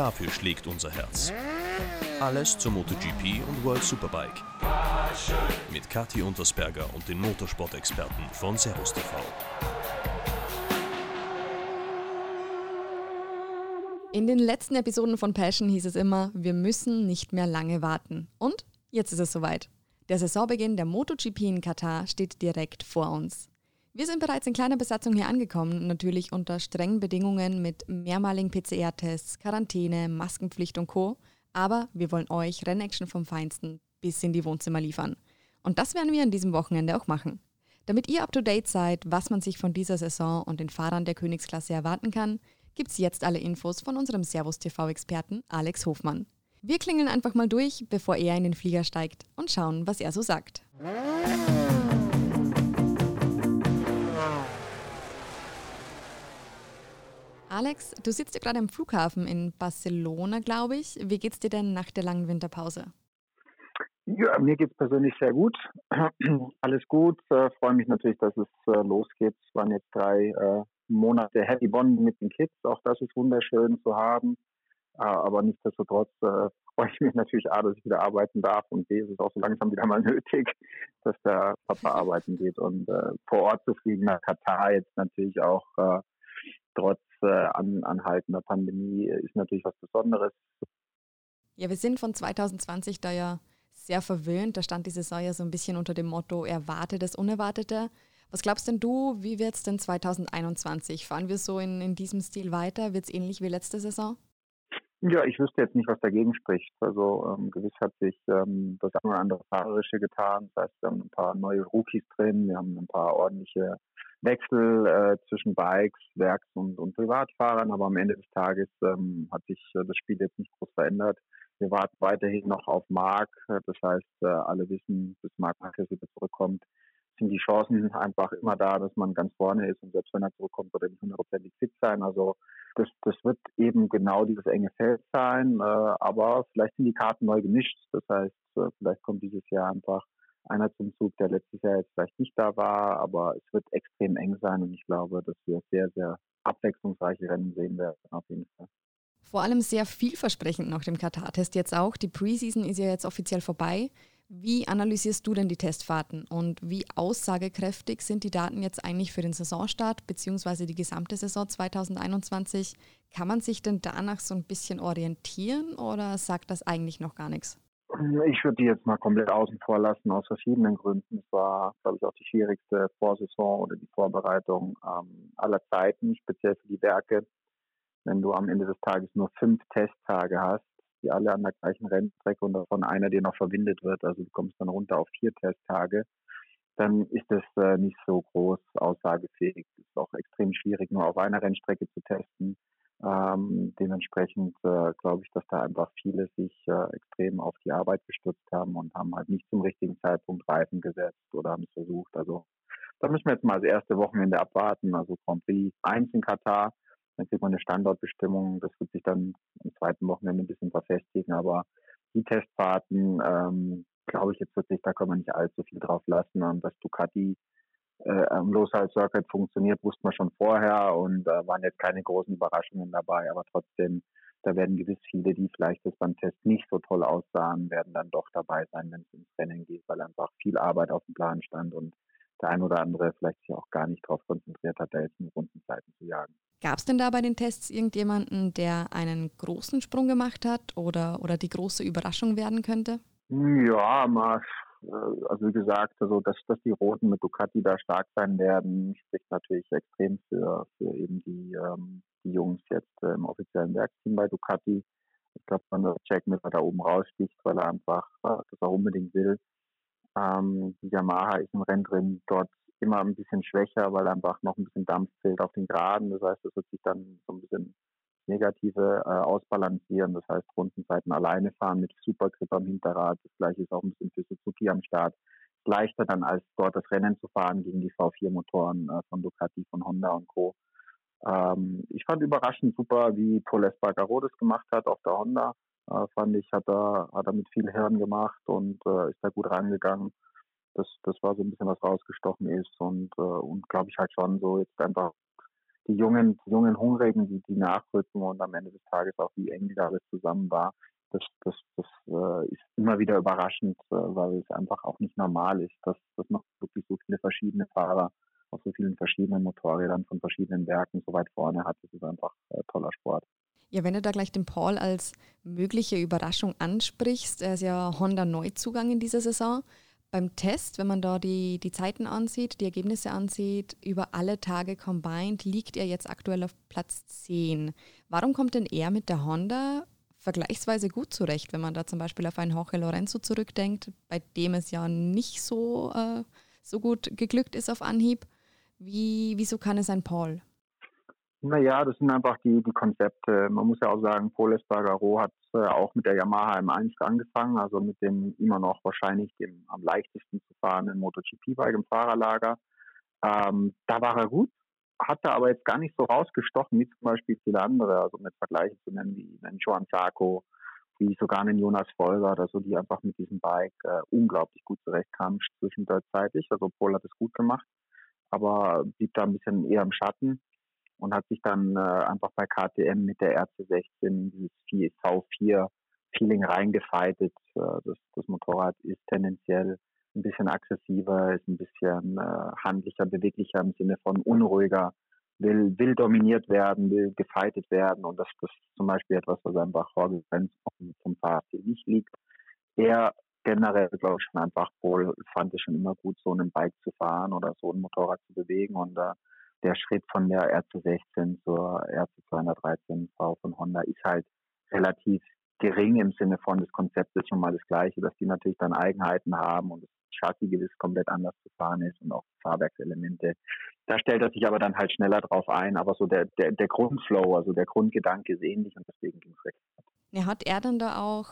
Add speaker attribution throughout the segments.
Speaker 1: Dafür schlägt unser Herz. Alles zur MotoGP und World Superbike. Mit Kathi Untersberger und den Motorsport-Experten von Servus TV.
Speaker 2: In den letzten Episoden von Passion hieß es immer, wir müssen nicht mehr lange warten. Und jetzt ist es soweit. Der Saisonbeginn der MotoGP in Katar steht direkt vor uns. Wir sind bereits in kleiner Besatzung hier angekommen, natürlich unter strengen Bedingungen mit mehrmaligen PCR-Tests, Quarantäne, Maskenpflicht und Co. Aber wir wollen euch Rennaction vom Feinsten bis in die Wohnzimmer liefern. Und das werden wir an diesem Wochenende auch machen. Damit ihr up to date seid, was man sich von dieser Saison und den Fahrern der Königsklasse erwarten kann, gibt's jetzt alle Infos von unserem Servus TV-Experten Alex Hofmann. Wir klingeln einfach mal durch, bevor er in den Flieger steigt und schauen, was er so sagt. Alex, du sitzt ja gerade am Flughafen in Barcelona, glaube ich. Wie geht's dir denn nach der langen Winterpause?
Speaker 3: Ja, mir geht's persönlich sehr gut. Alles gut. Äh, freue mich natürlich, dass es äh, losgeht. Es waren jetzt drei äh, Monate Happy Bonding mit den Kids. Auch das ist wunderschön zu haben. Aber nichtsdestotrotz äh, freue ich mich natürlich A, dass ich wieder arbeiten darf und B, ist es auch so langsam wieder mal nötig, dass der Papa arbeiten geht und äh, vor Ort zu fliegen nach Katar jetzt natürlich auch äh, trotz äh, an, anhaltender Pandemie ist natürlich was Besonderes.
Speaker 2: Ja, wir sind von 2020 da ja sehr verwöhnt. Da stand die Saison ja so ein bisschen unter dem Motto Erwarte das Unerwartete. Was glaubst denn du, wie wird es denn 2021? Fahren wir so in, in diesem Stil weiter? Wird es ähnlich wie letzte Saison?
Speaker 3: Ja, ich wüsste jetzt nicht, was dagegen spricht. Also ähm, gewiss hat sich ähm, das eine oder andere Fahrerische getan. Das heißt, wir haben ein paar neue Rookies drin, wir haben ein paar ordentliche Wechsel äh, zwischen Bikes, Werks- und, und Privatfahrern, aber am Ende des Tages ähm, hat sich äh, das Spiel jetzt nicht groß verändert. Wir warten weiterhin noch auf Marc. Das heißt, äh, alle wissen, bis Marc Marquez wieder zurückkommt, sind die Chancen einfach immer da, dass man ganz vorne ist und selbst wenn er zurückkommt, wird er nicht hundertprozentig fit sein. Also das, das wird eben genau dieses enge Feld sein, äh, aber vielleicht sind die Karten neu gemischt. Das heißt, äh, vielleicht kommt dieses Jahr einfach einer zum Zug, der letztes Jahr jetzt vielleicht nicht da war, aber es wird extrem eng sein und ich glaube, dass wir sehr, sehr abwechslungsreiche Rennen sehen werden auf jeden Fall.
Speaker 2: Vor allem sehr vielversprechend nach dem Katar-Test jetzt auch. Die Preseason ist ja jetzt offiziell vorbei. Wie analysierst du denn die Testfahrten und wie aussagekräftig sind die Daten jetzt eigentlich für den Saisonstart bzw. die gesamte Saison 2021? Kann man sich denn danach so ein bisschen orientieren oder sagt das eigentlich noch gar nichts?
Speaker 3: Ich würde die jetzt mal komplett außen vor lassen, aus verschiedenen Gründen. Es war, glaube ich, auch die schwierigste Vorsaison oder die Vorbereitung ähm, aller Zeiten, speziell für die Werke. Wenn du am Ende des Tages nur fünf Testtage hast, die alle an der gleichen Rennstrecke und davon einer dir noch verwindet wird, also du kommst dann runter auf vier Testtage, dann ist das äh, nicht so groß aussagefähig. Es ist auch extrem schwierig, nur auf einer Rennstrecke zu testen. Ähm, dementsprechend äh, glaube ich, dass da einfach viele sich äh, extrem auf die Arbeit gestürzt haben und haben halt nicht zum richtigen Zeitpunkt Reifen gesetzt oder haben es versucht. Also da müssen wir jetzt mal das erste Wochenende abwarten. Also Grand Prix 1 in Katar dann kriegt man eine Standortbestimmung. Das wird sich dann im zweiten Wochenende ein bisschen verfestigen. Aber die Testfahrten, ähm, glaube ich, jetzt wirklich, da kann man nicht allzu viel drauf lassen. Und dass Ducati äh, am Losal Circuit funktioniert, wusste man schon vorher und da äh, waren jetzt keine großen Überraschungen dabei. Aber trotzdem, da werden gewiss viele, die vielleicht das beim Test nicht so toll aussahen, werden dann doch dabei sein, wenn es ins Rennen geht, weil einfach viel Arbeit auf dem Plan stand und der ein oder andere vielleicht sich auch gar nicht darauf konzentriert hat, da jetzt nur Rundenzeiten zu jagen.
Speaker 2: Gab es denn da bei den Tests irgendjemanden, der einen großen Sprung gemacht hat oder, oder die große Überraschung werden könnte?
Speaker 3: Ja, mal, also wie gesagt, also dass, dass die Roten mit Ducati da stark sein werden, spricht natürlich extrem für, für eben die, ähm, die Jungs jetzt äh, im offiziellen Werksteam bei Ducati. Ich glaube, man Jack mit da oben raussticht, weil er einfach äh, das auch unbedingt will. Ähm, Yamaha ist im Rennen drin dort immer ein bisschen schwächer, weil einfach noch ein bisschen Dampf fehlt auf den Geraden. Das heißt, es wird sich dann so ein bisschen Negative äh, ausbalancieren. Das heißt, Rundenzeiten alleine fahren mit Supergrip am Hinterrad. Das gleiche ist auch ein bisschen für Suzuki am Start. leichter dann als dort das Rennen zu fahren gegen die V4-Motoren äh, von Ducati, von Honda und Co. Ähm, ich fand überraschend super, wie Paul Espargaro das gemacht hat auf der Honda. Äh, fand ich, hat er, hat er mit viel Hirn gemacht und äh, ist da gut rangegangen das, das war so ein bisschen was rausgestochen ist und, äh, und glaube ich halt schon so jetzt einfach die jungen, die jungen Hungrigen, die, die nachrücken und am Ende des Tages auch wie eng alles zusammen war. Das, das, das äh, ist immer wieder überraschend, äh, weil es einfach auch nicht normal ist, dass, dass noch wirklich so viele verschiedene Fahrer auf so vielen verschiedenen Motorrädern von verschiedenen Werken so weit vorne hat. Das ist einfach äh, toller Sport.
Speaker 2: Ja, wenn du da gleich den Paul als mögliche Überraschung ansprichst, er ist ja Honda Neuzugang in dieser Saison. Beim Test, wenn man da die, die Zeiten ansieht, die Ergebnisse ansieht, über alle Tage combined, liegt er jetzt aktuell auf Platz 10. Warum kommt denn er mit der Honda vergleichsweise gut zurecht, wenn man da zum Beispiel auf einen Jorge Lorenzo zurückdenkt, bei dem es ja nicht so, äh, so gut geglückt ist auf Anhieb? Wie, wieso kann es ein Paul?
Speaker 3: Naja, das sind einfach die, die Konzepte. Man muss ja auch sagen, Paul Espargaro hat äh, auch mit der Yamaha M1 angefangen, also mit dem immer noch wahrscheinlich dem am leichtesten zu fahrenden MotoGP-Bike im Fahrerlager. Ähm, da war er gut, hatte aber jetzt gar nicht so rausgestochen wie zum Beispiel viele andere, also mit Vergleichen zu nennen wie einen Joan Zarco, wie sogar einen Jonas Folger oder so, die einfach mit diesem Bike äh, unglaublich gut zurechtkamen zwischenzeitlich. Also Paul hat es gut gemacht, aber blieb da ein bisschen eher im Schatten und hat sich dann äh, einfach bei KTM mit der RC16 dieses V4-Feeling reingefeitet. Äh, das, das Motorrad ist tendenziell ein bisschen aggressiver, ist ein bisschen äh, handlicher, beweglicher im Sinne von unruhiger, will, will dominiert werden, will gefeitet werden und das, das ist zum Beispiel etwas, was einfach Vorgrenz vom, vom Fahrstil nicht liegt. Er generell, glaube ich, schon einfach wohl fand es schon immer gut, so ein Bike zu fahren oder so ein Motorrad zu bewegen und äh, der Schritt von der RC16 zur RC213V von Honda ist halt relativ gering im Sinne von des Konzeptes schon mal das gleiche, dass die natürlich dann Eigenheiten haben und das Chassis gewiss komplett anders zu fahren ist und auch Fahrwerkselemente. Da stellt er sich aber dann halt schneller drauf ein, aber so der, der, der Grundflow, also der Grundgedanke ist ähnlich und deswegen ging es recht.
Speaker 2: Ja, hat er dann da auch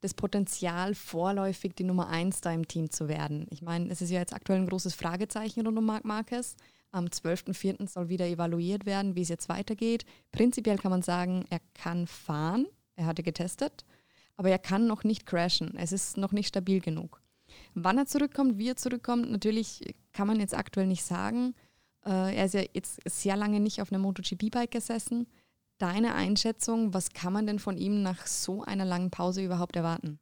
Speaker 2: das Potenzial, vorläufig die Nummer 1 da im Team zu werden? Ich meine, es ist ja jetzt aktuell ein großes Fragezeichen rund um Marc Marquez. Am 12.04. soll wieder evaluiert werden, wie es jetzt weitergeht. Prinzipiell kann man sagen, er kann fahren. Er hatte getestet. Aber er kann noch nicht crashen. Es ist noch nicht stabil genug. Wann er zurückkommt, wie er zurückkommt, natürlich kann man jetzt aktuell nicht sagen. Äh, er ist ja jetzt sehr lange nicht auf einem MotoGP-Bike gesessen. Deine Einschätzung, was kann man denn von ihm nach so einer langen Pause überhaupt erwarten?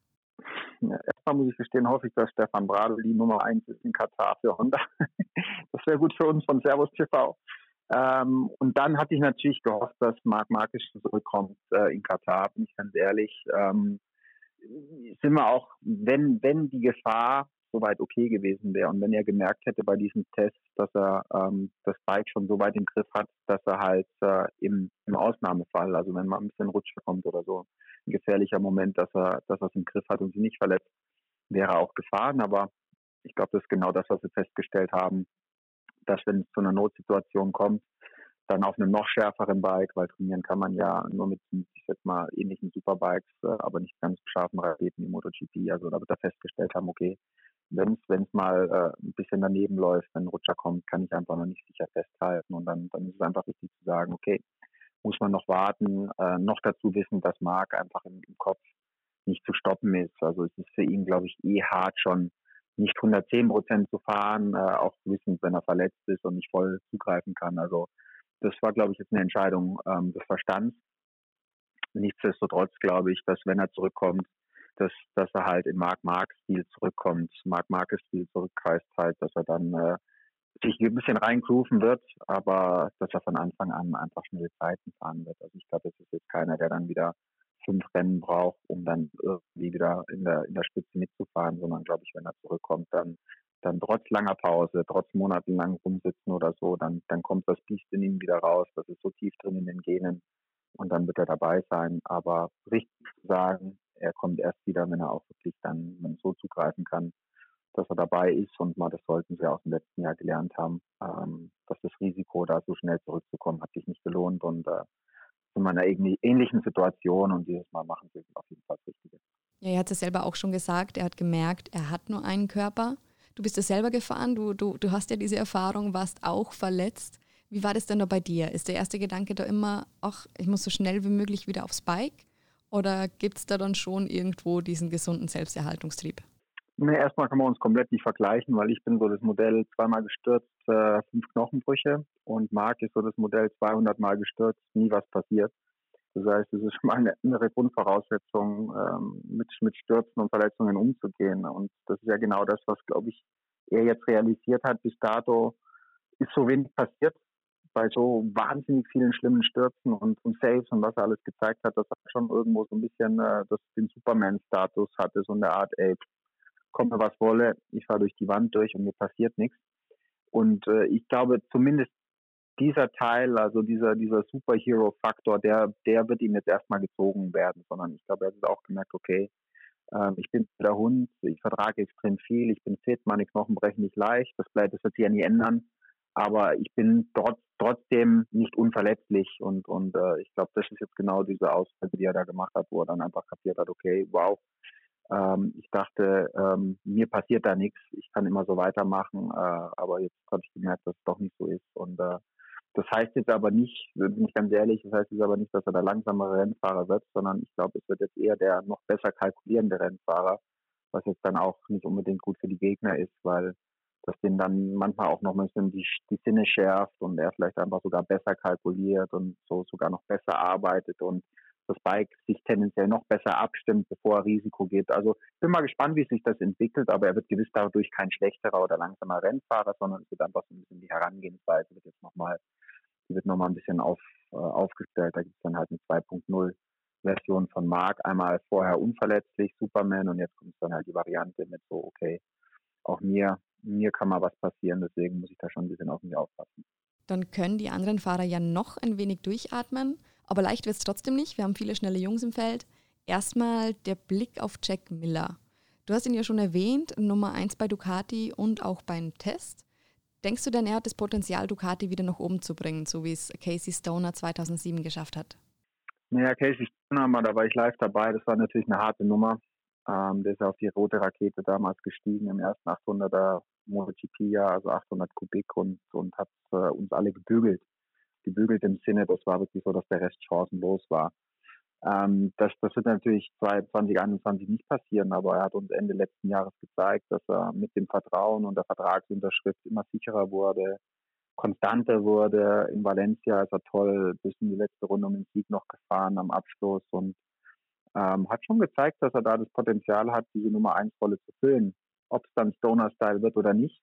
Speaker 3: Erstmal muss ich gestehen, hoffe ich, dass Stefan Bradl die Nummer eins ist in Katar für Honda. das wäre gut für uns von Servus TV. Ähm, und dann hatte ich natürlich gehofft, dass Marc Marquez zurückkommt äh, in Katar, bin ich ganz ehrlich. Ähm, sind wir auch, wenn, wenn die Gefahr soweit okay gewesen wäre und wenn er gemerkt hätte bei diesem Test, dass er ähm, das Bike schon so weit im Griff hat, dass er halt äh, im, im Ausnahmefall, also wenn mal ein bisschen Rutsche kommt oder so, ein gefährlicher Moment, dass er, dass er es im Griff hat und sich nicht verletzt, wäre auch gefahren. Aber ich glaube, das ist genau das, was wir festgestellt haben, dass wenn es zu einer Notsituation kommt, dann auf einem noch schärferen Bike, weil trainieren kann man ja nur mit, ich sag mal, ähnlichen Superbikes, äh, aber nicht ganz scharfen Raketen wie MotoGP. Also da wird er festgestellt haben, okay, wenn es mal äh, ein bisschen daneben läuft, wenn ein Rutscher kommt, kann ich einfach noch nicht sicher festhalten. Und dann, dann ist es einfach wichtig zu sagen, okay, muss man noch warten, äh, noch dazu wissen, dass Marc einfach im, im, Kopf nicht zu stoppen ist. Also es ist für ihn, glaube ich, eh hart schon nicht 110 Prozent zu fahren, äh, auch wissend, wenn er verletzt ist und nicht voll zugreifen kann. Also das war, glaube ich, jetzt eine Entscheidung ähm, des Verstands. Nichtsdestotrotz glaube ich, dass wenn er zurückkommt, dass, dass er halt in Mark-Mark-Stil zurückkommt, Mark-Mark-Stil zurückkreist halt, dass er dann äh, sich ein bisschen reingrooven wird, aber dass er von Anfang an einfach schnelle Zeiten fahren wird. Also ich glaube, das ist jetzt keiner, der dann wieder fünf Rennen braucht, um dann irgendwie wieder in der, in der Spitze mitzufahren, sondern glaube ich, wenn er zurückkommt, dann, dann trotz langer Pause, trotz monatelang rumsitzen oder so, dann, dann kommt das Biest in ihm wieder raus. Das ist so tief drin in den Genen und dann wird er dabei sein. Aber richtig zu sagen, er kommt erst wieder, wenn er auch wirklich dann so zugreifen kann, dass er dabei ist und mal, das sollten sie aus dem letzten Jahr gelernt haben, ähm, dass das Risiko, da so schnell zurückzukommen, hat sich nicht gelohnt und äh, in einer ähnlichen Situation und dieses Mal machen sie auf jeden Fall das Richtige.
Speaker 2: Ja, er hat es selber auch schon gesagt, er hat gemerkt, er hat nur einen Körper. Du bist ja selber gefahren, du, du, du hast ja diese Erfahrung, warst auch verletzt. Wie war das denn da bei dir? Ist der erste Gedanke da immer, ach, ich muss so schnell wie möglich wieder aufs Bike? Oder gibt es da dann schon irgendwo diesen gesunden Selbsterhaltungstrieb?
Speaker 3: Ne, erstmal kann man uns komplett nicht vergleichen, weil ich bin so das Modell zweimal gestürzt, äh, fünf Knochenbrüche und Marc ist so das Modell 200 Mal gestürzt, nie was passiert. Das heißt, es ist schon mal eine andere Grundvoraussetzung, ähm, mit, mit Stürzen und Verletzungen umzugehen. Und das ist ja genau das, was, glaube ich, er jetzt realisiert hat. Bis dato ist so wenig passiert bei so wahnsinnig vielen schlimmen Stürzen und, und Saves und was er alles gezeigt hat, dass er schon irgendwo so ein bisschen äh, das, den Superman-Status hatte, so eine Art, ey, komme was wolle, ich fahre durch die Wand durch und mir passiert nichts. Und äh, ich glaube, zumindest dieser Teil, also dieser, dieser Superhero-Faktor, der, der wird ihm jetzt erstmal gezogen werden, sondern ich glaube, er hat auch gemerkt, okay, äh, ich bin der Hund, ich vertrage extrem viel, ich bin fit, meine Knochen brechen nicht leicht, das bleibt, das wird sich ja nie ändern. Aber ich bin trotz, trotzdem nicht unverletzlich und, und äh, ich glaube, das ist jetzt genau diese Aussage, die er da gemacht hat, wo er dann einfach kapiert hat, okay, wow, ähm, ich dachte, ähm, mir passiert da nichts, ich kann immer so weitermachen, äh, aber jetzt habe ich gemerkt, dass es doch nicht so ist. Und äh, das heißt jetzt aber nicht, bin ich ganz ehrlich, das heißt jetzt aber nicht, dass er der langsamere Rennfahrer wird, sondern ich glaube, es wird jetzt eher der noch besser kalkulierende Rennfahrer, was jetzt dann auch nicht unbedingt gut für die Gegner ist, weil das den dann manchmal auch noch ein bisschen die, die Sinne schärft und er vielleicht einfach sogar besser kalkuliert und so sogar noch besser arbeitet und das Bike sich tendenziell noch besser abstimmt, bevor er Risiko geht. Also bin mal gespannt, wie sich das entwickelt, aber er wird gewiss dadurch kein schlechterer oder langsamer Rennfahrer, sondern es wird einfach so ein bisschen die Herangehensweise wird jetzt nochmal, die wird nochmal ein bisschen auf, äh, aufgestellt. Da gibt es dann halt eine 2.0 Version von Mark. Einmal vorher unverletzlich, Superman und jetzt kommt dann halt die Variante mit so, okay, auch mir, mir kann mal was passieren, deswegen muss ich da schon ein bisschen auf mich aufpassen.
Speaker 2: Dann können die anderen Fahrer ja noch ein wenig durchatmen aber leicht wird es trotzdem nicht. Wir haben viele schnelle Jungs im Feld. Erstmal der Blick auf Jack Miller. Du hast ihn ja schon erwähnt, Nummer 1 bei Ducati und auch beim Test. Denkst du denn, er hat das Potenzial, Ducati wieder nach oben zu bringen, so wie es Casey Stoner 2007 geschafft hat?
Speaker 3: Naja, Casey Stoner, da war ich live dabei. Das war natürlich eine harte Nummer. Ähm, der ist auf die rote Rakete damals gestiegen im ersten 800er MotoGP-Jahr, also 800 Kubik und, und hat äh, uns alle gebügelt gebügelt im Sinne, das war wirklich so, dass der Rest chancenlos war. Ähm, das, das wird natürlich 2021 nicht passieren, aber er hat uns Ende letzten Jahres gezeigt, dass er mit dem Vertrauen und der Vertragsunterschrift immer sicherer wurde, konstanter wurde. In Valencia ist er toll bis in die letzte Runde um den Sieg noch gefahren am Abschluss und ähm, hat schon gezeigt, dass er da das Potenzial hat, diese Nummer 1 Rolle zu füllen. Ob es dann Stoner-Style wird oder nicht,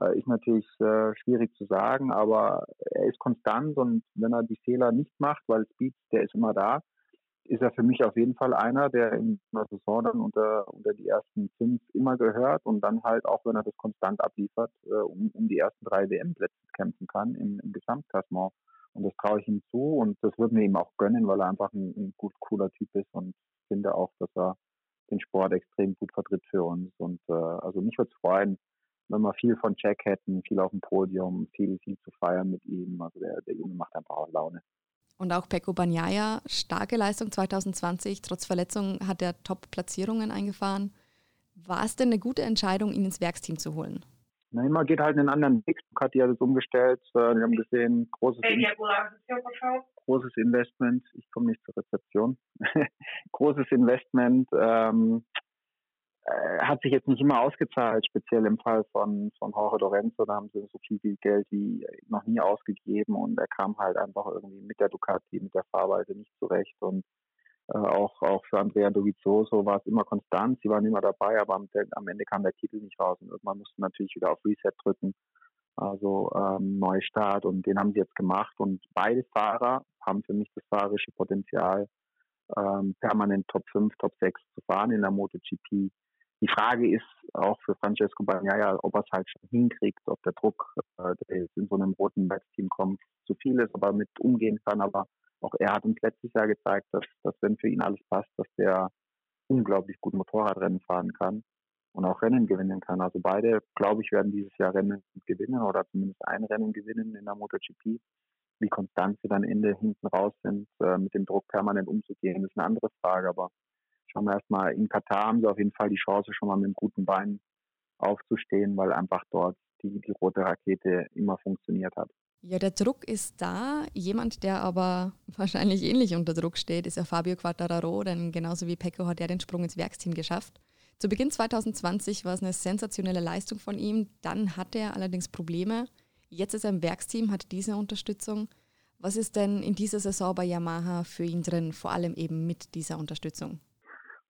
Speaker 3: äh, ist natürlich äh, schwierig zu sagen, aber er ist konstant und wenn er die Fehler nicht macht, weil Speed, der ist immer da, ist er für mich auf jeden Fall einer, der in der Saison dann unter, unter die ersten fünf immer gehört und dann halt auch, wenn er das konstant abliefert, äh, um, um die ersten drei WM-Plätze kämpfen kann im, im Gesamtklassement. Und das traue ich ihm zu und das würden wir ihm auch gönnen, weil er einfach ein, ein gut cooler Typ ist und finde auch, dass er den Sport extrem gut vertritt für uns. Und äh, also mich würde es freuen, wenn wir viel von Jack hätten, viel auf dem Podium, viel, viel zu feiern mit ihm. Also der, der Junge macht einfach auch Laune.
Speaker 2: Und auch Pecco Bagnaia, starke Leistung 2020. Trotz Verletzung hat er Top-Platzierungen eingefahren. War es denn eine gute Entscheidung, ihn ins Werksteam zu holen?
Speaker 3: Na, immer geht halt einen anderen Weg. Ducati hat es umgestellt. Wir haben gesehen, großes, In großes Investment. Ich komme nicht zur Rezeption. großes Investment. Ähm, äh, hat sich jetzt nicht immer ausgezahlt, speziell im Fall von, von Jorge Lorenzo, da haben sie so viel Geld wie noch nie ausgegeben und er kam halt einfach irgendwie mit der Ducati, mit der Fahrweise nicht zurecht und äh, auch, auch für Andrea Dovizioso war es immer konstant, sie waren immer dabei, aber am, am, Ende kam der Titel nicht raus. Und irgendwann mussten natürlich wieder auf Reset drücken, also ähm, Neustart und den haben sie jetzt gemacht. Und beide Fahrer haben für mich das fahrerische Potenzial, ähm, permanent Top 5, Top 6 zu fahren in der MotoGP. Die Frage ist auch für Francesco Bagnaia, ob er es halt schon hinkriegt, ob der Druck, äh, der jetzt in so einem roten Werksteam kommt, zu viel ist, aber mit umgehen kann. Aber auch er hat uns letztes Jahr gezeigt, dass, dass wenn für ihn alles passt, dass der unglaublich gut Motorradrennen fahren kann und auch Rennen gewinnen kann. Also beide, glaube ich, werden dieses Jahr Rennen gewinnen oder zumindest ein Rennen gewinnen in der MotoGP. Wie konstant sie dann Ende hinten raus sind, äh, mit dem Druck permanent umzugehen, ist eine andere Frage. Aber schauen wir erstmal, in Katar haben sie auf jeden Fall die Chance, schon mal mit einem guten Bein aufzustehen, weil einfach dort die, die rote Rakete immer funktioniert hat.
Speaker 2: Ja, der Druck ist da. Jemand, der aber wahrscheinlich ähnlich unter Druck steht, ist ja Fabio Quattararo, denn genauso wie Pecco hat er den Sprung ins Werksteam geschafft. Zu Beginn 2020 war es eine sensationelle Leistung von ihm, dann hatte er allerdings Probleme. Jetzt ist er im Werksteam, hat diese Unterstützung. Was ist denn in dieser Saison bei Yamaha für ihn drin, vor allem eben mit dieser Unterstützung?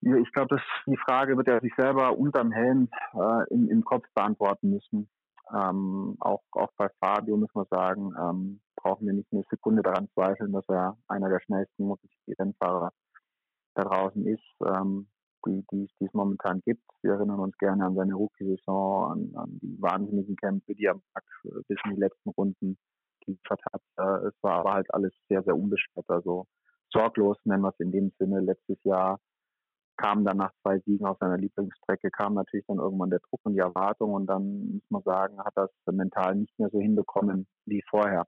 Speaker 3: Ich glaube, die Frage wird er sich selber unterm Helm äh, im, im, Kopf beantworten müssen. Ähm, auch, auch bei Fabio muss man sagen, ähm, brauchen wir nicht eine Sekunde daran zweifeln, dass er einer der schnellsten MotoGP-Rennfahrer da draußen ist, ähm, die, die, die es momentan gibt. Wir erinnern uns gerne an seine Rookie-Saison, an, an die wahnsinnigen Kämpfe, die er bis in die letzten Runden geliefert hat. Äh, es war aber halt alles sehr, sehr unbeschwert, also sorglos nennen wir es in dem Sinne. Letztes Jahr kam dann nach zwei Siegen auf seiner Lieblingsstrecke, kam natürlich dann irgendwann der Druck und die Erwartung und dann muss man sagen, hat das mental nicht mehr so hinbekommen wie vorher.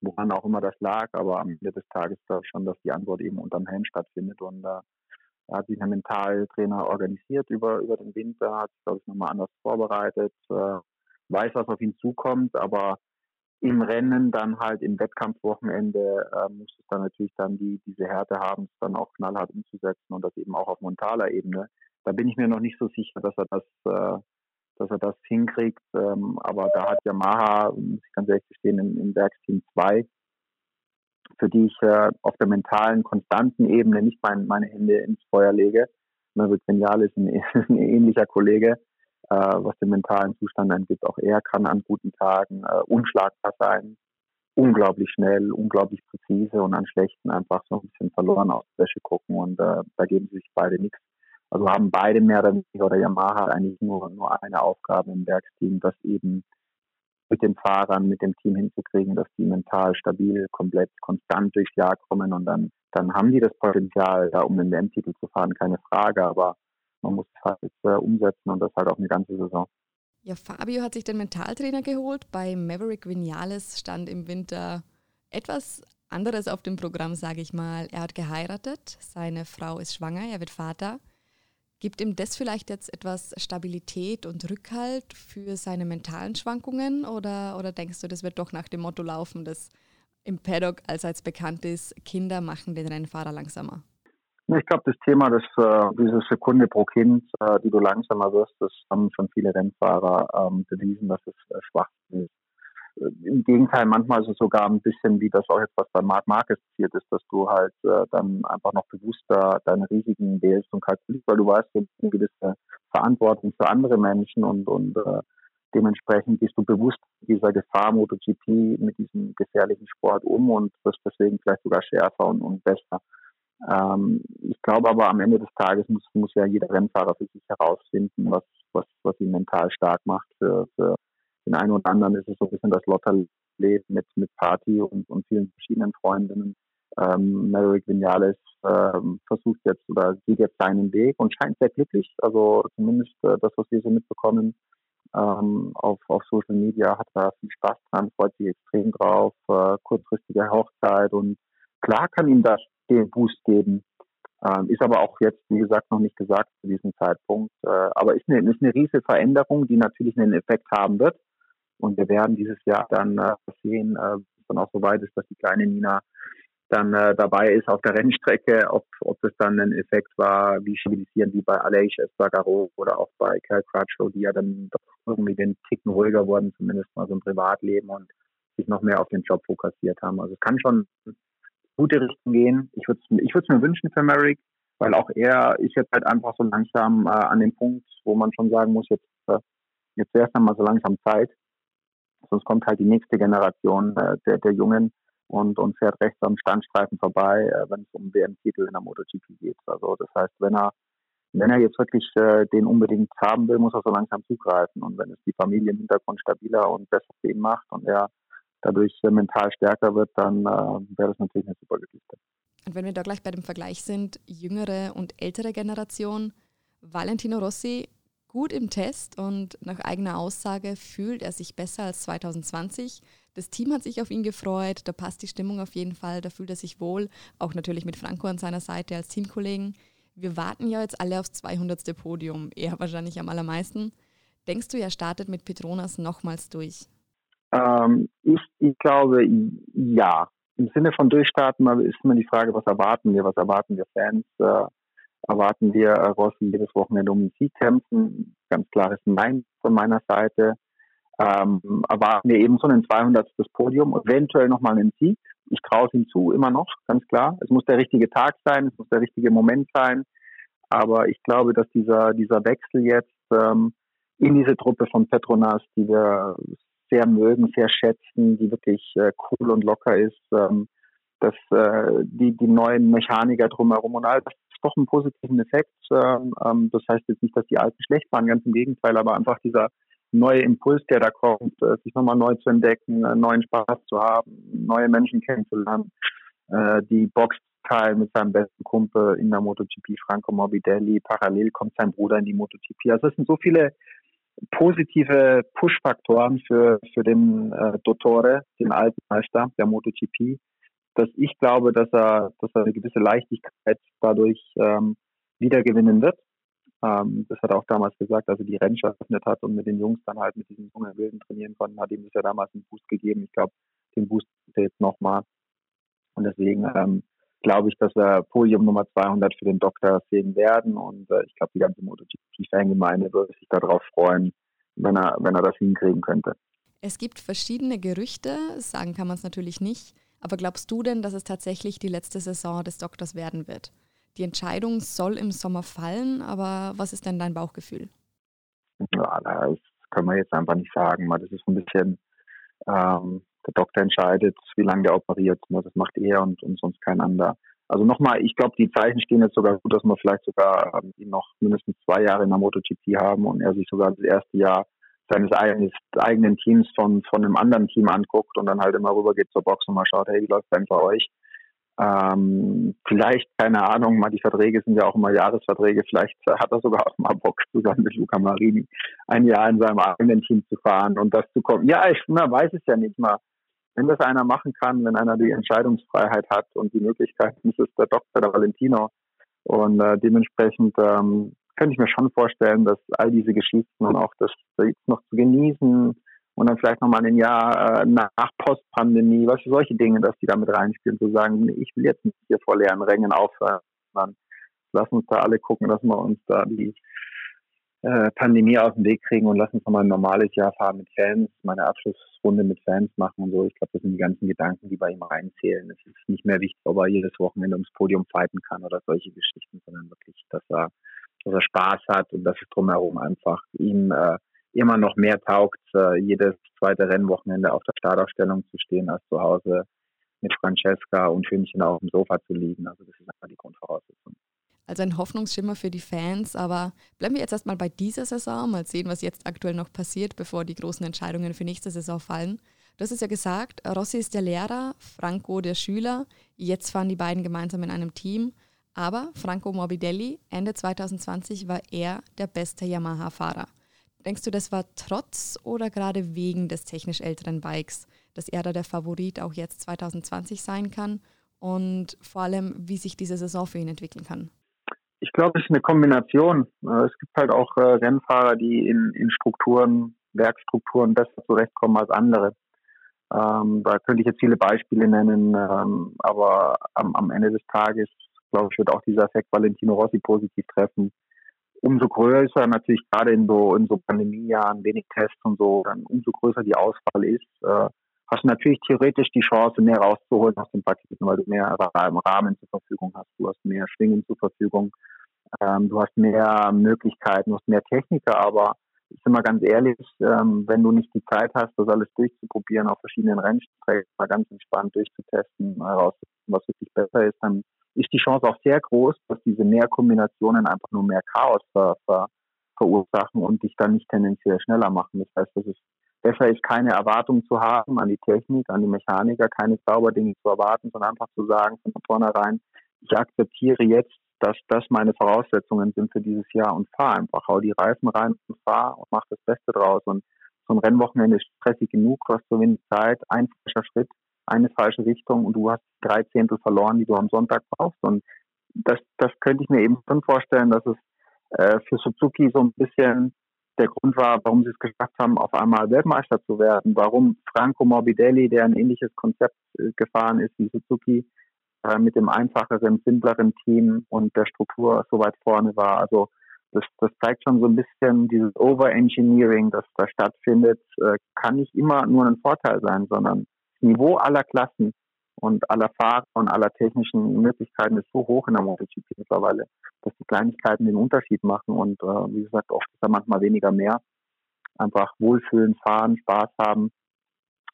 Speaker 3: Woran auch immer das lag, aber am Ende des Tages glaube ich schon, dass die Antwort eben unterm Helm stattfindet und äh, er hat sich ein Mentaltrainer organisiert über, über den Winter, hat sich, glaube ich, nochmal anders vorbereitet, äh, weiß, was auf ihn zukommt, aber im Rennen dann halt im Wettkampfwochenende äh, muss es dann natürlich dann die diese Härte haben, es dann auch knallhart umzusetzen und das eben auch auf mentaler Ebene. Da bin ich mir noch nicht so sicher, dass er das, äh, dass er das hinkriegt. Ähm, aber da hat Yamaha, muss ich ganz ehrlich gestehen, im, im Werksteam 2, für die ich äh, auf der mentalen, konstanten Ebene nicht mein, meine Hände ins Feuer lege. Maverick Genial ist ein, ein ähnlicher Kollege äh, was den mentalen Zustand angeht. Auch er kann an guten Tagen äh, unschlagbar sein, unglaublich schnell, unglaublich präzise und an schlechten einfach so ein bisschen verloren aus der Wäsche gucken und äh, da geben sich beide nichts. Also haben beide mehr oder weniger oder Yamaha eigentlich nur, nur eine Aufgabe im Werksteam, das eben mit den Fahrern, mit dem Team hinzukriegen, dass die mental stabil, komplett konstant durchs Jahr kommen und dann, dann haben die das Potenzial, da um den WM-Titel zu fahren, keine Frage, aber man muss es halt äh, umsetzen und das halt auch eine ganze Saison.
Speaker 2: Ja, Fabio hat sich den Mentaltrainer geholt. Bei Maverick Vinales stand im Winter etwas anderes auf dem Programm, sage ich mal. Er hat geheiratet, seine Frau ist schwanger, er wird Vater. Gibt ihm das vielleicht jetzt etwas Stabilität und Rückhalt für seine mentalen Schwankungen oder, oder denkst du, das wird doch nach dem Motto laufen, dass im Paddock allseits bekannt ist, Kinder machen den Rennfahrer langsamer?
Speaker 3: Ich glaube, das Thema, dass äh, diese Sekunde pro Kind, äh, die du langsamer wirst, das haben schon viele Rennfahrer ähm, bewiesen, dass es äh, schwach ist. Äh, Im Gegenteil, manchmal ist es sogar ein bisschen wie das auch jetzt, was bei Marc Marquez passiert ist, dass du halt äh, dann einfach noch bewusster deine Risiken wählst und kalkulierst, weil du weißt, du hast eine gewisse Verantwortung für andere Menschen und, und äh, dementsprechend bist du bewusst dieser Gefahr MotoGP mit diesem gefährlichen Sport um und wirst deswegen vielleicht sogar schärfer und, und besser. Ähm, ich glaube aber am Ende des Tages muss, muss ja jeder Rennfahrer für sich herausfinden, was, was, was ihn mental stark macht. Für, für den einen oder anderen ist es so ein bisschen das Lotterleben mit, mit Party und, und vielen verschiedenen Freundinnen. Ähm, Maverick Vinales ähm, versucht jetzt oder geht jetzt seinen Weg und scheint sehr glücklich. Also zumindest äh, das, was wir so mitbekommen ähm, auf, auf Social Media, hat er viel Spaß dran, freut sich extrem drauf. Äh, kurzfristige Hochzeit und klar kann ihm das den Boost geben. Ähm, ist aber auch jetzt, wie gesagt, noch nicht gesagt zu diesem Zeitpunkt. Äh, aber ist eine, ist eine riesige Veränderung, die natürlich einen Effekt haben wird. Und wir werden dieses Jahr dann äh, sehen, äh, dann auch so weit ist, dass die kleine Nina dann äh, dabei ist auf der Rennstrecke, ob, ob das dann ein Effekt war, wie stabilisierend wie bei Aleix Espargaro oder auch bei Cal Crutchlow, die ja dann doch irgendwie den Ticken ruhiger wurden, zumindest mal so im Privatleben und sich noch mehr auf den Job fokussiert haben. Also es kann schon gute Richtung gehen. Ich würde es ich mir wünschen für Merrick, weil auch er ist jetzt halt einfach so langsam äh, an dem Punkt, wo man schon sagen muss, jetzt, äh, jetzt wäre es dann mal so langsam Zeit. Sonst kommt halt die nächste Generation äh, der, der Jungen und, und fährt rechts am Standstreifen vorbei, äh, wenn es um WM-Titel in der MotoGP geht. Also das heißt, wenn er wenn er jetzt wirklich äh, den unbedingt haben will, muss er so langsam zugreifen. Und wenn es die Familie im Hintergrund stabiler und besser für ihn macht und er dadurch mental stärker wird, dann äh, wäre das natürlich eine super Geschichte.
Speaker 2: Und wenn wir da gleich bei dem Vergleich sind, jüngere und ältere Generation, Valentino Rossi gut im Test und nach eigener Aussage fühlt er sich besser als 2020. Das Team hat sich auf ihn gefreut, da passt die Stimmung auf jeden Fall, da fühlt er sich wohl, auch natürlich mit Franco an seiner Seite als Teamkollegen. Wir warten ja jetzt alle aufs 200. Podium, er wahrscheinlich am allermeisten. Denkst du, er startet mit Petronas nochmals durch?
Speaker 3: Ähm, ich, ich glaube, ja. Im Sinne von Durchstarten ist immer die Frage, was erwarten wir, was erwarten wir Fans. Äh, erwarten wir äh, Rossi jedes Wochenende um den Sieg kämpfen. Ganz klares Nein von meiner Seite. Ähm, erwarten wir eben so ein 200. Podium, eventuell nochmal einen Sieg. Ich traue es ihm zu, immer noch, ganz klar. Es muss der richtige Tag sein, es muss der richtige Moment sein. Aber ich glaube, dass dieser, dieser Wechsel jetzt ähm, in diese Truppe von Petronas, die wir sehr mögen, sehr schätzen, die wirklich äh, cool und locker ist, ähm, dass äh, die, die neuen Mechaniker drumherum und all das ist doch einen positiven Effekt. Ähm, ähm, das heißt jetzt nicht, dass die Alten schlecht waren, ganz im Gegenteil, aber einfach dieser neue Impuls, der da kommt, äh, sich nochmal neu zu entdecken, äh, neuen Spaß zu haben, neue Menschen kennenzulernen, äh, die Box teilen mit seinem besten Kumpel in der MotoGP, Franco Morbidelli, parallel kommt sein Bruder in die MotoGP. Also es sind so viele positive Push-Faktoren für, für den äh, Dottore, den alten Meister der MotoGP, dass ich glaube, dass er, dass er eine gewisse Leichtigkeit dadurch ähm, wiedergewinnen wird. Ähm, das hat er auch damals gesagt, als er die Rennen eröffnet hat und mit den Jungs dann halt mit diesen jungen Wilden trainieren konnten, hat ihm das ja damals einen Boost gegeben. Ich glaube, den Boost jetzt nochmal. Und deswegen ähm, glaube ich, dass wir Podium Nummer 200 für den Doktor sehen werden. Und äh, ich glaube, die ganze MotoGP-Fangemeinde würde sich darauf freuen, wenn er, wenn er das hinkriegen könnte.
Speaker 2: Es gibt verschiedene Gerüchte, sagen kann man es natürlich nicht. Aber glaubst du denn, dass es tatsächlich die letzte Saison des Doktors werden wird? Die Entscheidung soll im Sommer fallen, aber was ist denn dein Bauchgefühl?
Speaker 3: Ja, das können wir jetzt einfach nicht sagen. Das ist ein bisschen, ähm, der Doktor entscheidet, wie lange der operiert. Das macht er und, und sonst kein anderer. Also nochmal, ich glaube, die Zeichen stehen jetzt sogar gut, dass wir vielleicht sogar ähm, noch mindestens zwei Jahre in der MotoGP haben und er sich sogar das erste Jahr seines eigenen, Teams von, von einem anderen Team anguckt und dann halt immer rüber geht zur Box und mal schaut, hey, wie läuft denn bei euch? Ähm, vielleicht, keine Ahnung, mal die Verträge sind ja auch immer Jahresverträge, vielleicht hat er sogar auch mal Bock, zusammen mit Luca Marini ein Jahr in seinem eigenen Team zu fahren und das zu kommen. Ja, ich na, weiß es ja nicht mal. Wenn das einer machen kann, wenn einer die Entscheidungsfreiheit hat und die Möglichkeit, das ist der Doktor, der Valentino. Und äh, dementsprechend ähm, könnte ich mir schon vorstellen, dass all diese Geschichten und auch das jetzt noch zu genießen und dann vielleicht nochmal ein Jahr äh, nach Postpandemie, was für solche Dinge, dass die damit reinspielen, zu sagen, ich will jetzt nicht hier vor leeren Rängen aufhören, sondern lass uns da alle gucken, dass wir uns da die äh, Pandemie aus dem Weg kriegen und lass uns nochmal ein normales Jahr fahren mit Fans, meine Abschlussrunde mit Fans machen und so. Ich glaube, das sind die ganzen Gedanken, die bei ihm reinzählen. Es ist nicht mehr wichtig, ob er jedes Wochenende ums Podium fighten kann oder solche Geschichten, sondern wirklich, dass er dass er Spaß hat und dass es drumherum einfach ihm äh, immer noch mehr taugt, äh, jedes zweite Rennwochenende auf der Startaufstellung zu stehen, als zu Hause mit Francesca und Hündchen auf dem Sofa zu liegen. Also das ist einfach die Grundvoraussetzung.
Speaker 2: Also ein Hoffnungsschimmer für die Fans, aber bleiben wir jetzt erstmal bei dieser Saison, mal sehen, was jetzt aktuell noch passiert, bevor die großen Entscheidungen für nächste Saison fallen. Du hast es ja gesagt, Rossi ist der Lehrer, Franco der Schüler. Jetzt fahren die beiden gemeinsam in einem Team. Aber Franco Morbidelli, Ende 2020 war er der beste Yamaha-Fahrer. Denkst du, das war trotz oder gerade wegen des technisch älteren Bikes, dass er da der Favorit auch jetzt 2020 sein kann? Und vor allem, wie sich diese Saison für ihn entwickeln kann?
Speaker 3: Glaube, es ist eine Kombination. Äh, es gibt halt auch äh, Rennfahrer, die in, in Strukturen, Werkstrukturen besser zurechtkommen als andere. Ähm, da könnte ich jetzt viele Beispiele nennen, ähm, aber am, am Ende des Tages glaube ich, wird auch dieser Effekt Valentino Rossi positiv treffen. Umso größer natürlich gerade in so, in so Pandemiejahren, wenig Tests und so, dann umso größer die Auswahl ist, äh, hast du natürlich theoretisch die Chance, mehr rauszuholen aus den Paketen, weil du mehr Rahmen zur Verfügung hast, du hast mehr Schwingen zur Verfügung, ähm, du hast mehr Möglichkeiten, du hast mehr Techniker, aber ich bin mal ganz ehrlich, ähm, wenn du nicht die Zeit hast, das alles durchzuprobieren, auf verschiedenen Rennstrecken mal ganz entspannt durchzutesten, herauszufinden, was wirklich besser ist, dann ist die Chance auch sehr groß, dass diese Mehrkombinationen einfach nur mehr Chaos ver, ver, verursachen und dich dann nicht tendenziell schneller machen. Das heißt, dass es besser ist, keine Erwartung zu haben an die Technik, an die Mechaniker, keine Zauberdinge zu erwarten, sondern einfach zu sagen von vornherein, ich akzeptiere jetzt, dass das meine Voraussetzungen sind für dieses Jahr und fahre einfach, hau die Reifen rein und fahr und mach das Beste draus. Und so ein Rennwochenende ist stressig genug, du hast so wenig Zeit, ein falscher Schritt eine falsche Richtung und du hast drei Zehntel verloren, die du am Sonntag brauchst. Und das, das könnte ich mir eben schon vorstellen, dass es äh, für Suzuki so ein bisschen der Grund war, warum sie es geschafft haben, auf einmal Weltmeister zu werden. Warum Franco Morbidelli, der ein ähnliches Konzept äh, gefahren ist wie Suzuki, äh, mit dem einfacheren, simpleren Team und der Struktur so weit vorne war. Also das, das zeigt schon so ein bisschen dieses Overengineering, das da stattfindet, äh, kann nicht immer nur ein Vorteil sein, sondern das Niveau aller Klassen und aller Fahrer und aller technischen Möglichkeiten ist so hoch in der MotoGP mittlerweile, dass die Kleinigkeiten den Unterschied machen und äh, wie gesagt, oft ist da manchmal weniger mehr. Einfach wohlfühlen, fahren, Spaß haben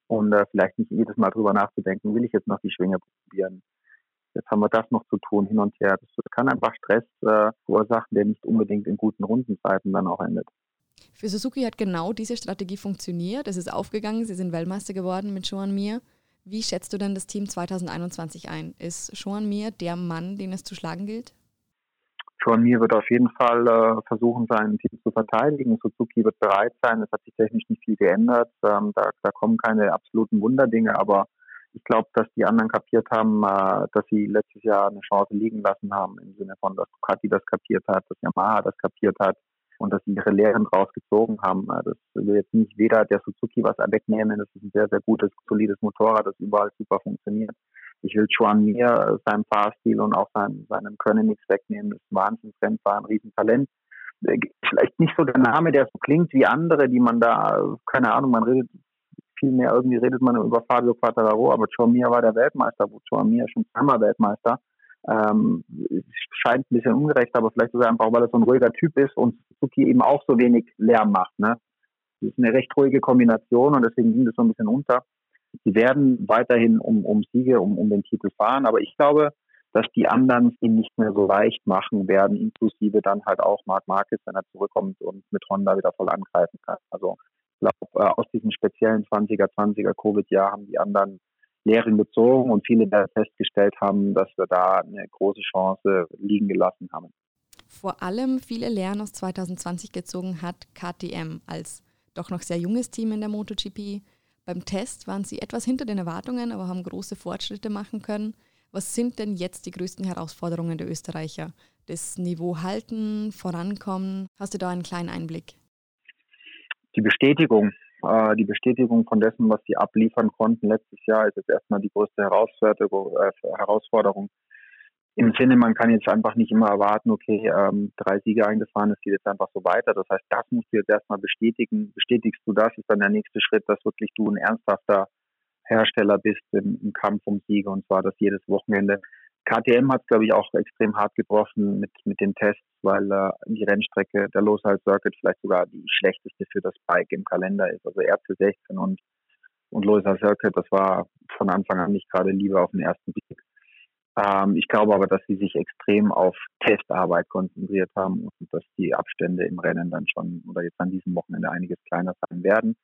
Speaker 3: und äh, vielleicht nicht jedes Mal drüber nachzudenken, will ich jetzt noch die Schwinge probieren, jetzt haben wir das noch zu tun, hin und her. Das kann einfach Stress äh, verursachen, der nicht unbedingt in guten Rundenzeiten dann auch endet.
Speaker 2: Für Suzuki hat genau diese Strategie funktioniert. Es ist aufgegangen, sie sind Weltmeister geworden mit Joan Mir. Wie schätzt du denn das Team 2021 ein? Ist Joan Mir der Mann, den es zu schlagen gilt?
Speaker 3: Joan Mir wird auf jeden Fall äh, versuchen, sein Team zu verteidigen. Suzuki wird bereit sein. Es hat sich technisch nicht viel geändert. Ähm, da, da kommen keine absoluten Wunderdinge, aber ich glaube, dass die anderen kapiert haben, äh, dass sie letztes Jahr eine Chance liegen lassen haben, im Sinne von, dass Ducati das kapiert hat, dass Yamaha das kapiert hat und dass sie ihre Lehren draus gezogen haben. Äh, das will jetzt nicht weder der Suzuki was wegnehmen, das ist ein sehr, sehr gutes, solides Motorrad, das überall super funktioniert. Ich will Chuan Mir äh, seinem Fahrstil und auch seinem, seinem Können nichts wegnehmen. Das ist ein Wahnsinnsrennfahrer, ein Riesentalent. Vielleicht nicht so der Name, der so klingt wie andere, die man da, keine Ahnung, man redet viel mehr, irgendwie redet man über Fabio Quattararo, aber Chomia war der Weltmeister, wo Chomia schon zweimal Weltmeister. Ähm, scheint ein bisschen ungerecht, aber vielleicht ist er einfach, weil er so ein ruhiger Typ ist und Suzuki eben auch so wenig Lärm macht. Ne? Das ist eine recht ruhige Kombination und deswegen ging das so ein bisschen unter. Die werden weiterhin um, um Siege, um, um den Titel fahren, aber ich glaube, dass die anderen ihn nicht mehr so leicht machen werden, inklusive dann halt auch Marc Marquez, wenn er zurückkommt und mit Honda wieder voll angreifen kann. Also glaube, äh, aus diesem speziellen 20er, 20er Covid-Jahr haben die anderen Lehren gezogen und viele da festgestellt haben, dass wir da eine große Chance liegen gelassen haben.
Speaker 2: Vor allem viele Lehren aus 2020 gezogen hat KTM als doch noch sehr junges Team in der MotoGP. Beim Test waren sie etwas hinter den Erwartungen, aber haben große Fortschritte machen können. Was sind denn jetzt die größten Herausforderungen der Österreicher? Das Niveau halten, vorankommen? Hast du da einen kleinen Einblick?
Speaker 3: Die Bestätigung, äh, die Bestätigung von dessen, was sie abliefern konnten letztes Jahr, ist jetzt erstmal die größte äh, Herausforderung. Im Sinne, man kann jetzt einfach nicht immer erwarten, okay, ähm, drei Siege eingefahren, es geht jetzt einfach so weiter. Das heißt, das musst du jetzt erstmal bestätigen. Bestätigst du das, ist dann der nächste Schritt, dass wirklich du ein ernsthafter Hersteller bist im, im Kampf um Siege und zwar das jedes Wochenende. KTM hat, glaube ich, auch extrem hart getroffen mit, mit den Tests, weil äh, die Rennstrecke der Losal Circuit vielleicht sogar die schlechteste für das Bike im Kalender ist. Also RC16 und, und Losal Circuit, das war von Anfang an nicht gerade lieber auf den ersten Blick. Ähm, ich glaube aber, dass sie sich extrem auf Testarbeit konzentriert haben und dass die Abstände im Rennen dann schon oder jetzt an diesem Wochenende einiges kleiner sein werden.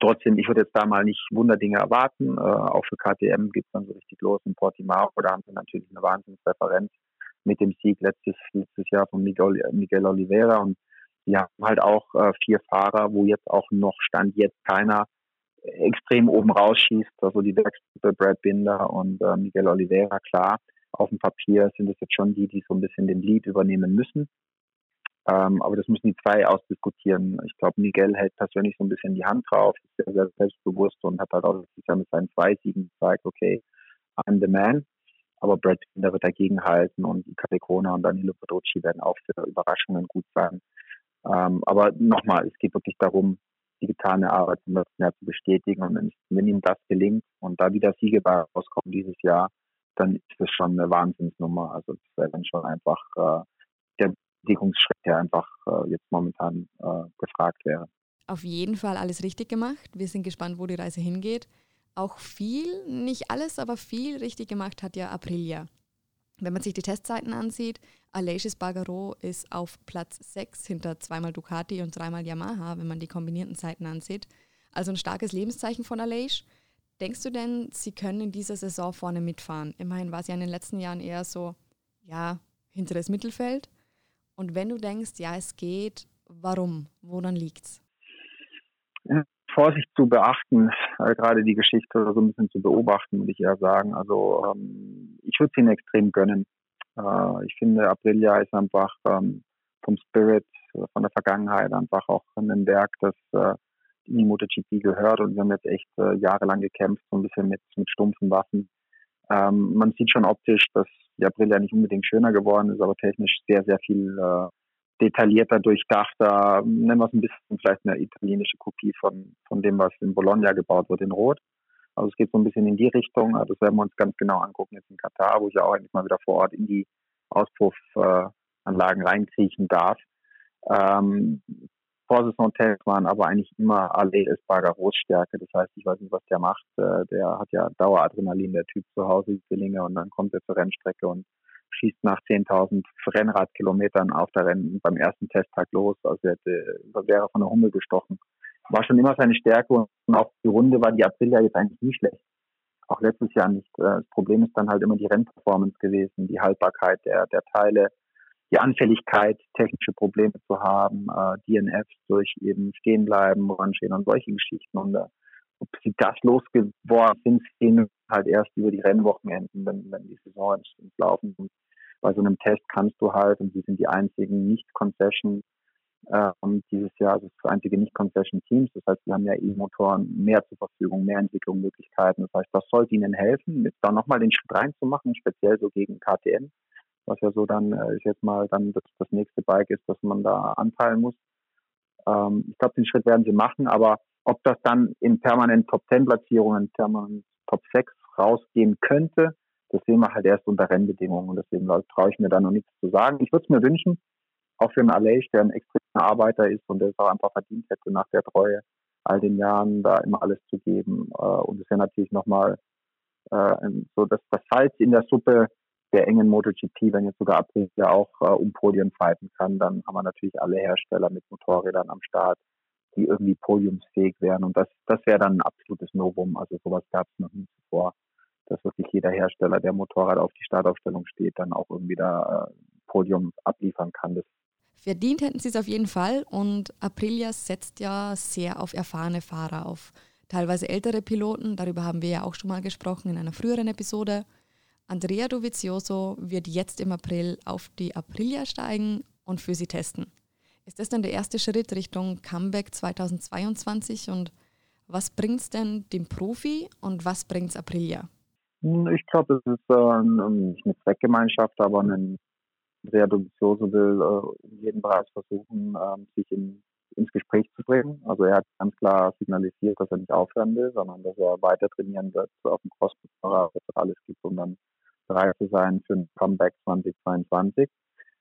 Speaker 3: Trotzdem, ich würde jetzt da mal nicht Wunderdinge erwarten. Äh, auch für KTM geht es dann so richtig los in Portimao. Da haben sie natürlich eine Wahnsinnsreferenz mit dem Sieg letztes, letztes Jahr von Miguel, Oliveira. Und die haben halt auch äh, vier Fahrer, wo jetzt auch noch Stand jetzt keiner extrem oben rausschießt. Also die Werkstücke Brad Binder und äh, Miguel Oliveira, klar. Auf dem Papier sind es jetzt schon die, die so ein bisschen den Lead übernehmen müssen. Ähm, aber das müssen die zwei ausdiskutieren. Ich glaube, Miguel hält persönlich so ein bisschen die Hand drauf, ist sehr, sehr selbstbewusst und hat halt auch mit seinen zwei Siegen gezeigt, okay, I'm the man. Aber Brad Binder wird dagegen halten und Capricorna und Danilo Petrucci werden auch für Überraschungen gut sein. Ähm, aber nochmal, es geht wirklich darum, die getane Arbeit zum letzten Jahr zu bestätigen. Und wenn, wenn ihm das gelingt und da wieder Siege bei rauskommen dieses Jahr, dann ist das schon eine Wahnsinnsnummer. Also das wäre dann schon einfach äh, der Bestätigungsschritt, der einfach äh, jetzt momentan äh, gefragt wäre.
Speaker 2: Auf jeden Fall alles richtig gemacht. Wir sind gespannt, wo die Reise hingeht. Auch viel, nicht alles, aber viel richtig gemacht hat ja Aprilia. Wenn man sich die Testzeiten ansieht, Aleix Spargaro ist auf Platz 6 hinter zweimal Ducati und dreimal Yamaha, wenn man die kombinierten Zeiten ansieht. Also ein starkes Lebenszeichen von Aleix. Denkst du denn, sie können in dieser Saison vorne mitfahren? Immerhin war sie ja in den letzten Jahren eher so, ja, hinteres Mittelfeld. Und wenn du denkst, ja, es geht, warum? Woran liegt's?
Speaker 3: Vorsicht zu beachten, äh, gerade die Geschichte so ein bisschen zu beobachten, würde ich eher sagen. Also ähm, ich würde es ihnen extrem gönnen. Äh, ich finde, Aprilia ist einfach ähm, vom Spirit, äh, von der Vergangenheit einfach auch ein Werk, das äh, in die MotoGP gehört und wir haben jetzt echt äh, jahrelang gekämpft, so ein bisschen mit, mit stumpfen Waffen. Ähm, man sieht schon optisch, dass die Aprilia nicht unbedingt schöner geworden ist, aber technisch sehr, sehr viel äh, detaillierter, durchdachter, nennen wir es ein bisschen vielleicht eine italienische Kopie von, von dem, was in Bologna gebaut wird in Rot. Also es geht so ein bisschen in die Richtung. Das werden wir uns ganz genau angucken jetzt in Katar, wo ich auch eigentlich mal wieder vor Ort in die Auspuffanlagen reinkriechen darf. Ähm, Vorsaisontests waren aber eigentlich immer alle Espargarosstärke. Das heißt, ich weiß nicht, was der macht. Äh, der hat ja Daueradrenalin, der Typ zu Hause, die Zwillinge, und dann kommt er zur Rennstrecke und schießt nach 10.000 Rennradkilometern auf der Rennen beim ersten Testtag los. Also er wäre von der Hummel gestochen. War schon immer seine Stärke und auch die Runde war die Aprilia jetzt eigentlich nie schlecht. Auch letztes Jahr nicht. Äh, das Problem ist dann halt immer die Rennperformance gewesen, die Haltbarkeit der, der Teile, die Anfälligkeit, technische Probleme zu haben, äh, DNFs durch eben stehen bleiben, ranstehen und solche Geschichten. Und äh, ob sie das losgeworden sind, sehen halt erst über die Rennwochenenden, wenn, wenn die Saison ins Laufen kommt. Bei so einem Test kannst du halt, und sie sind die einzigen Nicht-Concession äh, dieses Jahr, das einzige Nicht-Concession-Teams. Das heißt, sie haben ja E-Motoren mehr zur Verfügung, mehr Entwicklungsmöglichkeiten. Das heißt, das sollte ihnen helfen, jetzt da nochmal den Schritt reinzumachen, speziell so gegen KTM, was ja so dann, äh, ich jetzt mal, dann das, das nächste Bike ist, das man da anteilen muss. Ähm, ich glaube, den Schritt werden sie machen, aber ob das dann in permanent Top 10 Platzierungen, permanent Top 6 rausgehen könnte, das sehen wir halt erst unter Rennbedingungen und deswegen traue ich mir da noch nichts zu sagen. Ich würde es mir wünschen, auch für einen Aleix, der ein extremer Arbeiter ist und der es auch einfach verdient hätte, nach der Treue all den Jahren da immer alles zu geben. Äh, und es wäre natürlich nochmal äh, so dass das Salz in der Suppe der engen MotoGP, wenn jetzt sogar April ja auch äh, um Podien fighten kann, dann haben wir natürlich alle Hersteller mit Motorrädern am Start, die irgendwie podiumsfähig wären. Und das, das wäre dann ein absolutes Novum. Also sowas gab es noch nie zuvor, dass wirklich jeder Hersteller, der Motorrad auf die Startaufstellung steht, dann auch irgendwie da äh, Podium abliefern kann. Das
Speaker 2: Verdient hätten sie es auf jeden Fall und Aprilia setzt ja sehr auf erfahrene Fahrer, auf teilweise ältere Piloten. Darüber haben wir ja auch schon mal gesprochen in einer früheren Episode. Andrea Dovizioso wird jetzt im April auf die Aprilia steigen und für sie testen. Ist das dann der erste Schritt Richtung Comeback 2022 und was bringt es denn dem Profi und was bringt es Aprilia?
Speaker 3: Hm, ich glaube, es ist äh, nicht eine Zweckgemeinschaft, aber ein sehr Dovizioso will äh, um jeden Preis versuchen, äh, sich in, ins Gespräch zu bringen. Also er hat ganz klar signalisiert, dass er nicht aufhören will, sondern dass er weiter trainieren wird auf dem Crossfit-Fahrrad, dass er alles gibt, um dann bereit zu sein für ein Comeback 2022.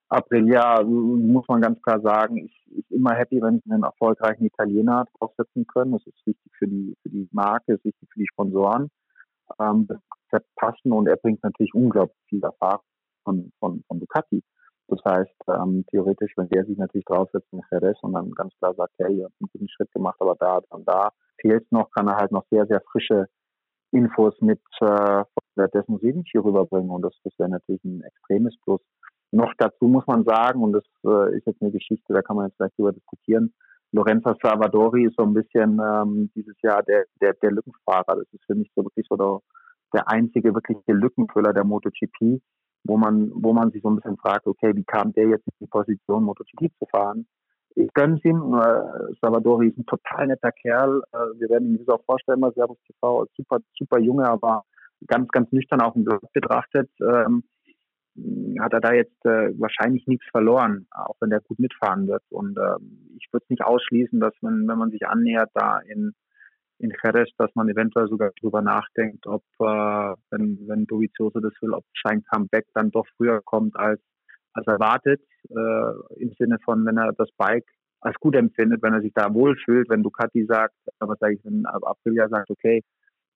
Speaker 3: Aprilia, muss man ganz klar sagen, ist, ist immer happy, wenn sie einen erfolgreichen Italiener draufsetzen können. Das ist wichtig für die, für die Marke, ist wichtig für die Sponsoren. Ähm, das Konzept passen und er bringt natürlich unglaublich viel Erfahrung von, von, von Ducati. Das heißt, ähm, theoretisch, wenn der sich natürlich draufsetzt in Jerez und dann ganz klar sagt, hey, ihr habt einen guten Schritt gemacht, aber da, dann da fehlt noch, kann er halt noch sehr, sehr frische Infos mit äh, Desmos hier rüberbringen und das, das wäre natürlich ein extremes Plus. Noch dazu muss man sagen, und das äh, ist jetzt eine Geschichte, da kann man jetzt vielleicht drüber diskutieren, Lorenzo Salvadori ist so ein bisschen ähm, dieses Jahr der, der, der Lückenfahrer. Das ist für mich so wirklich so der, der einzige wirkliche Lückenfüller der MotoGP, wo man, wo man sich so ein bisschen fragt, okay, wie kam der jetzt in die Position, MotoGP zu fahren? ich gönne ihm. Äh, Salvadori ist ein total netter Kerl. Äh, wir werden ihn sich auch vorstellen bei Servus TV. Super, super Junge, aber ganz, ganz nüchtern auf dem Blatt betrachtet. Ähm, hat er da jetzt äh, wahrscheinlich nichts verloren, auch wenn der gut mitfahren wird. Und ähm, ich würde es nicht ausschließen, dass man, wenn man sich annähert da in in Jerez, dass man eventuell sogar drüber nachdenkt, ob äh, wenn wenn Dovizioso das will, ob sein Comeback dann doch früher kommt als als erwartet, äh, im Sinne von, wenn er das Bike als gut empfindet, wenn er sich da wohlfühlt, wenn Ducati sagt, was sage ich, wenn Aprilia sagt, okay,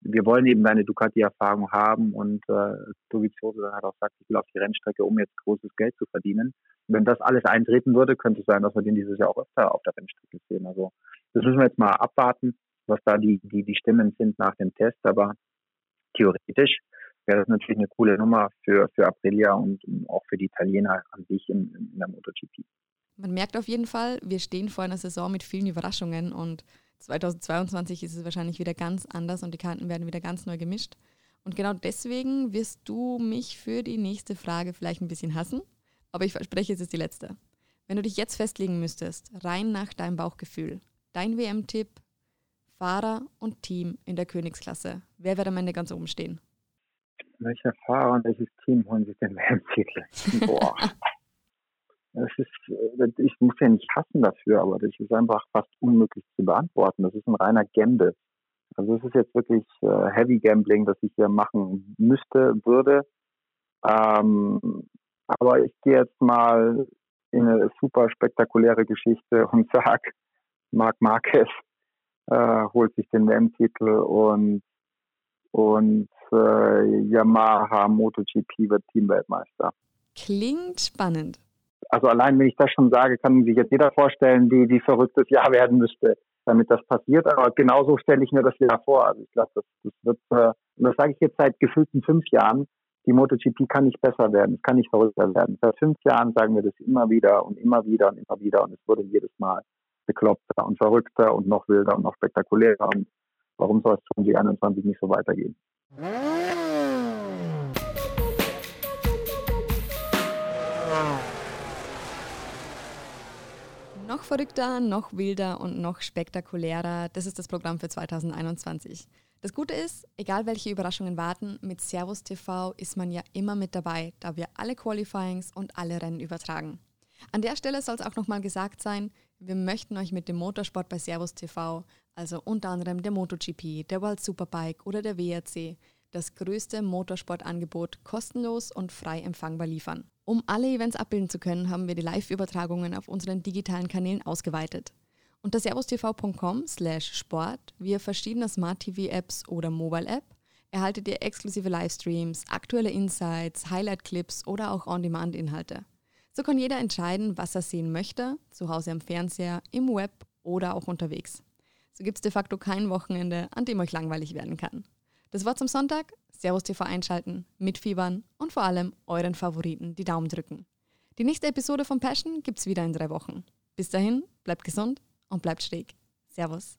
Speaker 3: wir wollen eben deine Ducati-Erfahrung haben und äh, Dovizioso dann halt auch sagt, ich will auf die Rennstrecke, um jetzt großes Geld zu verdienen. Wenn das alles eintreten würde, könnte es sein, dass wir den dieses Jahr auch öfter auf der Rennstrecke sehen. Also das müssen wir jetzt mal abwarten, was da die, die, die Stimmen sind nach dem Test. Aber theoretisch wäre das natürlich eine coole Nummer für, für Aprilia und auch für die Italiener an sich in, in der MotoGP.
Speaker 2: Man merkt auf jeden Fall, wir stehen vor einer Saison mit vielen Überraschungen und 2022 ist es wahrscheinlich wieder ganz anders und die Karten werden wieder ganz neu gemischt. Und genau deswegen wirst du mich für die nächste Frage vielleicht ein bisschen hassen, aber ich verspreche, es ist die letzte. Wenn du dich jetzt festlegen müsstest, rein nach deinem Bauchgefühl, dein WM-Tipp, Fahrer und Team in der Königsklasse, wer wird am Ende ganz oben stehen?
Speaker 3: Welcher Fahrer und welches Team holen sich den WM-Titel? Boah. Das ist, äh, ich muss ja nicht hassen dafür, aber das ist einfach fast unmöglich zu beantworten. Das ist ein reiner Gamble. Also es ist jetzt wirklich äh, Heavy Gambling, das ich hier machen müsste, würde. Ähm, aber ich gehe jetzt mal in eine super spektakuläre Geschichte und sag, Marc Marquez äh, holt sich den WM-Titel und und äh, Yamaha MotoGP wird Teamweltmeister.
Speaker 2: Klingt spannend.
Speaker 3: Also allein wenn ich das schon sage, kann sich jetzt jeder vorstellen, wie, wie verrücktes Jahr werden müsste, damit das passiert. Aber genauso stelle ich mir das Jahr vor. Also ich glaube, das, das wird, äh, das sage ich jetzt seit gefühlten fünf Jahren, die MotoGP kann nicht besser werden, es kann nicht verrückter werden. Seit fünf Jahren sagen wir das immer wieder und immer wieder und immer wieder und es wurde jedes Mal bekloppter und verrückter und noch wilder und noch spektakulärer. Und warum soll es 2021 nicht so weitergehen?
Speaker 2: Noch verrückter, noch wilder und noch spektakulärer, das ist das Programm für 2021. Das Gute ist, egal welche Überraschungen warten, mit Servus TV ist man ja immer mit dabei, da wir alle Qualifyings und alle Rennen übertragen. An der Stelle soll es auch nochmal gesagt sein, wir möchten euch mit dem Motorsport bei Servus TV, also unter anderem der MotoGP, der World Superbike oder der WRC, das größte Motorsportangebot kostenlos und frei empfangbar liefern. Um alle Events abbilden zu können, haben wir die Live-Übertragungen auf unseren digitalen Kanälen ausgeweitet. Unter servustv.com slash sport via verschiedener Smart-TV-Apps oder Mobile-App erhaltet ihr exklusive Livestreams, aktuelle Insights, Highlight-Clips oder auch On-Demand-Inhalte. So kann jeder entscheiden, was er sehen möchte, zu Hause am Fernseher, im Web oder auch unterwegs. So gibt es de facto kein Wochenende, an dem euch langweilig werden kann. Das Wort zum Sonntag, Servus TV einschalten, mitfiebern und vor allem euren Favoriten die Daumen drücken. Die nächste Episode von Passion gibt's wieder in drei Wochen. Bis dahin, bleibt gesund und bleibt schräg. Servus.